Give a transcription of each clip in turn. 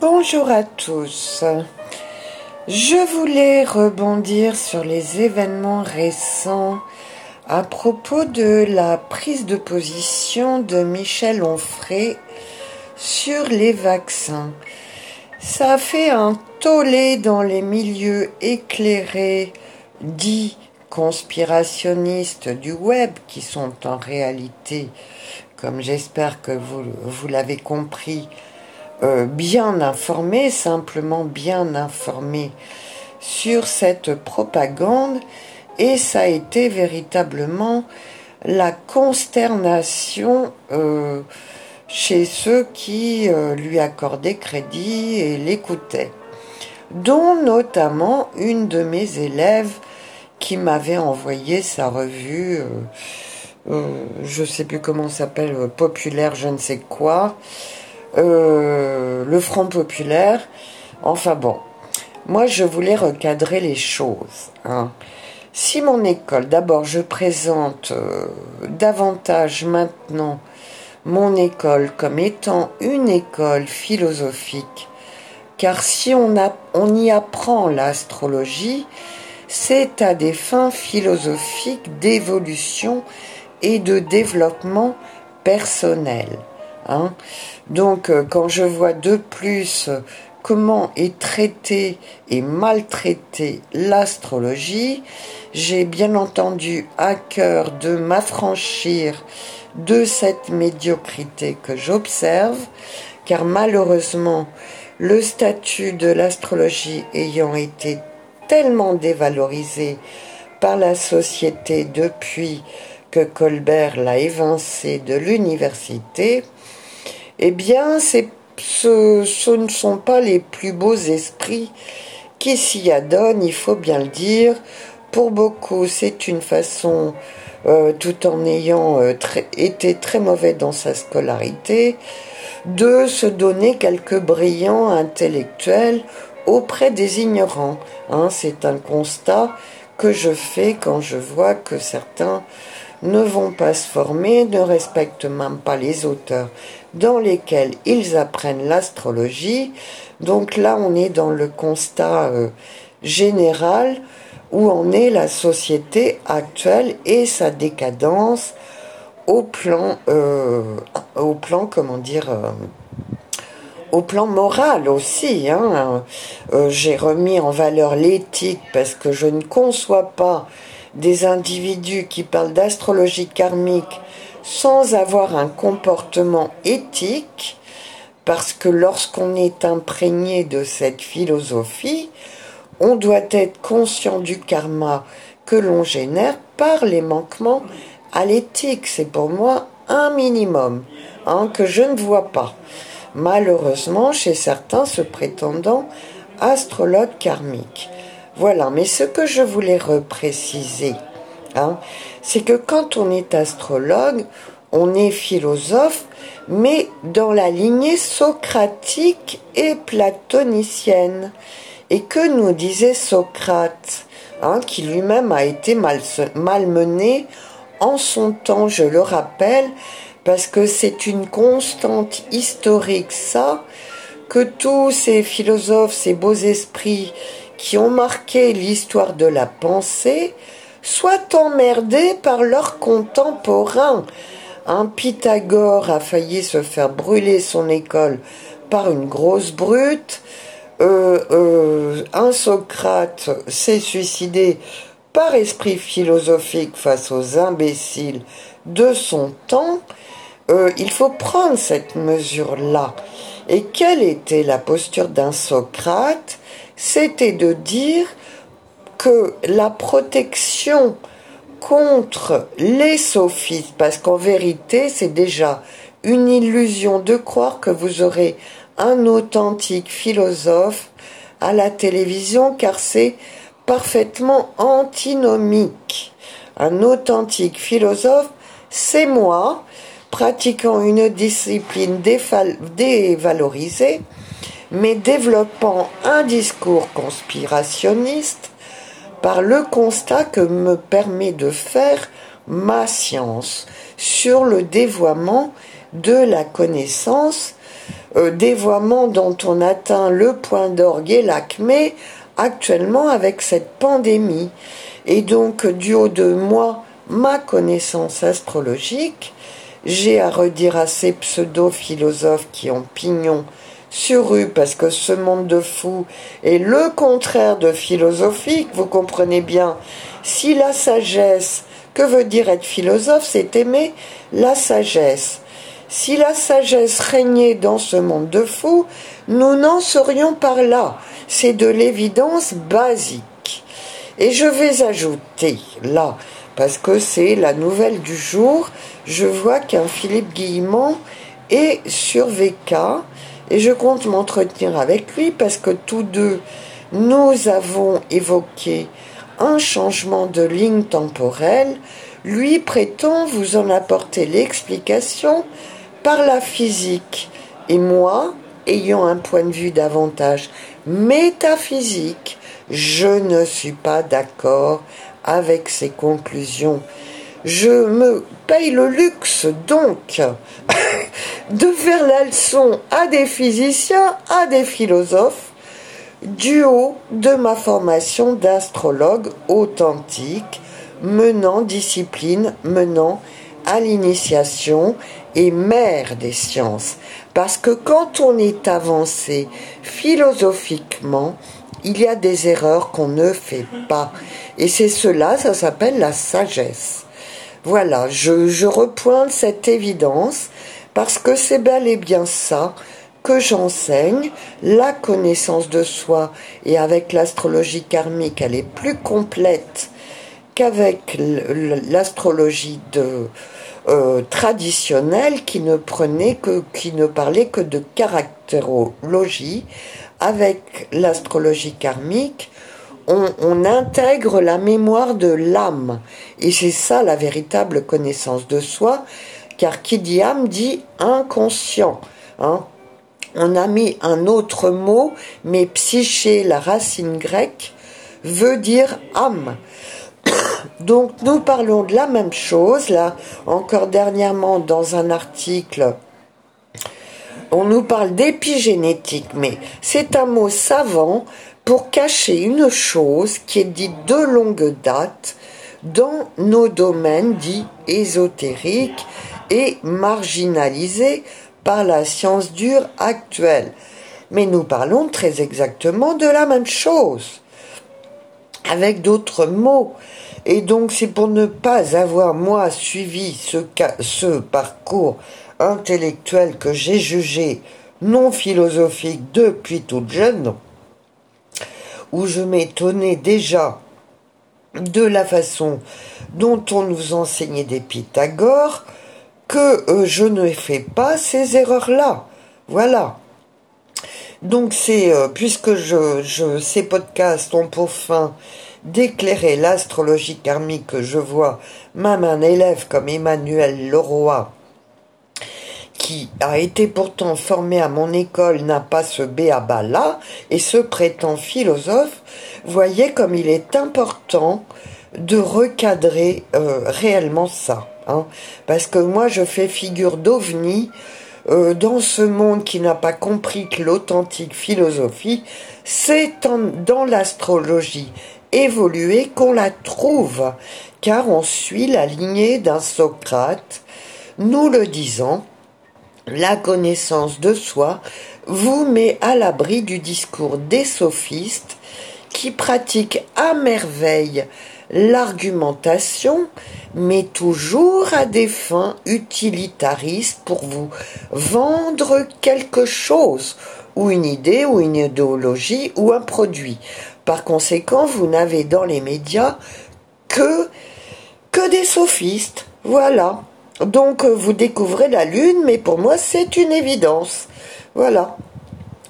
Bonjour à tous. Je voulais rebondir sur les événements récents à propos de la prise de position de Michel Onfray sur les vaccins. Ça fait un tollé dans les milieux éclairés dits conspirationnistes du web qui sont en réalité, comme j'espère que vous, vous l'avez compris, euh, bien informés, simplement bien informés sur cette propagande. Et ça a été véritablement la consternation euh, chez ceux qui euh, lui accordaient crédit et l'écoutaient, dont notamment une de mes élèves qui m'avait envoyé sa revue, je ne sais plus comment s'appelle, populaire, je ne sais quoi, euh, le Front populaire. Enfin bon, moi je voulais recadrer les choses. Hein. Si mon école, d'abord je présente euh, davantage maintenant mon école comme étant une école philosophique, car si on, on y apprend l'astrologie, c'est à des fins philosophiques d'évolution et de développement personnel. Hein. Donc euh, quand je vois de plus comment est traitée et maltraitée l'astrologie, j'ai bien entendu à cœur de m'affranchir de cette médiocrité que j'observe, car malheureusement, le statut de l'astrologie ayant été tellement dévalorisé par la société depuis Colbert l'a évincé de l'université, eh bien, ce, ce ne sont pas les plus beaux esprits qui s'y adonnent, il faut bien le dire. Pour beaucoup, c'est une façon, euh, tout en ayant euh, été très mauvais dans sa scolarité, de se donner quelques brillants intellectuels auprès des ignorants. Hein, c'est un constat que je fais quand je vois que certains ne vont pas se former, ne respectent même pas les auteurs dans lesquels ils apprennent l'astrologie. Donc là, on est dans le constat euh, général où en est la société actuelle et sa décadence au plan, euh, au plan, comment dire, euh, au plan moral aussi. Hein. J'ai remis en valeur l'éthique parce que je ne conçois pas des individus qui parlent d'astrologie karmique sans avoir un comportement éthique, parce que lorsqu'on est imprégné de cette philosophie, on doit être conscient du karma que l'on génère par les manquements à l'éthique. C'est pour moi un minimum hein, que je ne vois pas. Malheureusement, chez certains se prétendant astrologues karmiques. Voilà, mais ce que je voulais repréciser, hein, c'est que quand on est astrologue, on est philosophe, mais dans la lignée socratique et platonicienne. Et que nous disait Socrate, hein, qui lui-même a été malmené en son temps, je le rappelle, parce que c'est une constante historique, ça, que tous ces philosophes, ces beaux esprits qui ont marqué l'histoire de la pensée, soient emmerdés par leurs contemporains. Un Pythagore a failli se faire brûler son école par une grosse brute. Euh, euh, un Socrate s'est suicidé par esprit philosophique face aux imbéciles de son temps. Euh, il faut prendre cette mesure-là. Et quelle était la posture d'un Socrate? C'était de dire que la protection contre les sophistes, parce qu'en vérité, c'est déjà une illusion de croire que vous aurez un authentique philosophe à la télévision, car c'est parfaitement antinomique. Un authentique philosophe, c'est moi, pratiquant une discipline dévalorisée, mais développant un discours conspirationniste par le constat que me permet de faire ma science sur le dévoiement de la connaissance euh, dévoiement dont on atteint le point d'orgue et l'acmé actuellement avec cette pandémie. Et donc, du haut de moi, ma connaissance astrologique, j'ai à redire à ces pseudo-philosophes qui ont pignon sur rue parce que ce monde de fous est le contraire de philosophique, vous comprenez bien. Si la sagesse, que veut dire être philosophe, c'est aimer la sagesse. Si la sagesse régnait dans ce monde de fous, nous n'en serions pas là. C'est de l'évidence basique. Et je vais ajouter là, parce que c'est la nouvelle du jour, je vois qu'un Philippe Guillemont est sur VK et je compte m'entretenir avec lui parce que tous deux, nous avons évoqué un changement de ligne temporelle. Lui prétend vous en apporter l'explication par la physique. Et moi, ayant un point de vue davantage métaphysique, je ne suis pas d'accord avec ses conclusions. Je me paye le luxe donc de faire la leçon à des physiciens, à des philosophes, du haut de ma formation d'astrologue authentique, menant discipline, menant à l'initiation et mère des sciences. Parce que quand on est avancé philosophiquement, il y a des erreurs qu'on ne fait pas. Et c'est cela, ça s'appelle la sagesse. Voilà, je, je repointe cette évidence parce que c'est bel et bien ça que j'enseigne, la connaissance de soi, et avec l'astrologie karmique, elle est plus complète qu'avec l'astrologie de euh, traditionnelle qui ne prenait que qui ne parlait que de caractérologie. Avec l'astrologie karmique on, on, intègre la mémoire de l'âme. Et c'est ça la véritable connaissance de soi car qui dit âme dit inconscient hein. on a mis un autre mot mais psyché la racine grecque veut dire âme donc nous parlons de la même chose, là, encore dernièrement dans un article, on nous parle d'épigénétique, mais c'est un mot savant pour cacher une chose qui est dite de longue date dans nos domaines dits ésotériques et marginalisés par la science dure actuelle. Mais nous parlons très exactement de la même chose, avec d'autres mots. Et donc c'est pour ne pas avoir moi suivi ce, parcours intellectuel que j'ai jugé non philosophique depuis toute jeune, où je m'étonnais déjà de la façon dont on nous enseignait des Pythagore, que euh, je ne fais pas ces erreurs-là. Voilà. Donc c'est, euh, puisque je, ces podcasts ont pour fin d'éclairer l'astrologie karmique que je vois, même un élève comme Emmanuel Leroy, qui a été pourtant formé à mon école, n'a pas ce béaba-là, et se prétend philosophe, voyez comme il est important de recadrer euh, réellement ça. Hein. Parce que moi, je fais figure d'ovni euh, dans ce monde qui n'a pas compris que l'authentique philosophie, c'est dans l'astrologie évoluer qu'on la trouve, car on suit la lignée d'un Socrate. Nous le disons, la connaissance de soi vous met à l'abri du discours des sophistes qui pratiquent à merveille l'argumentation, mais toujours à des fins utilitaristes pour vous vendre quelque chose, ou une idée, ou une idéologie, ou un produit. Par conséquent, vous n'avez dans les médias que, que des sophistes. Voilà. Donc, euh, vous découvrez la Lune, mais pour moi, c'est une évidence. Voilà.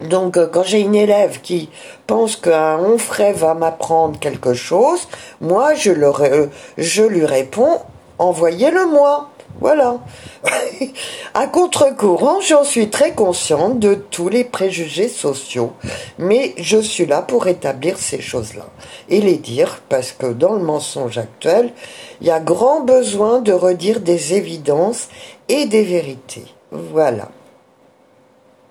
Donc, euh, quand j'ai une élève qui pense qu'un onfray va m'apprendre quelque chose, moi, je, euh, je lui réponds, envoyez-le-moi. Voilà. à contre-courant, j'en suis très consciente de tous les préjugés sociaux, mais je suis là pour établir ces choses-là et les dire parce que dans le mensonge actuel, il y a grand besoin de redire des évidences et des vérités. Voilà.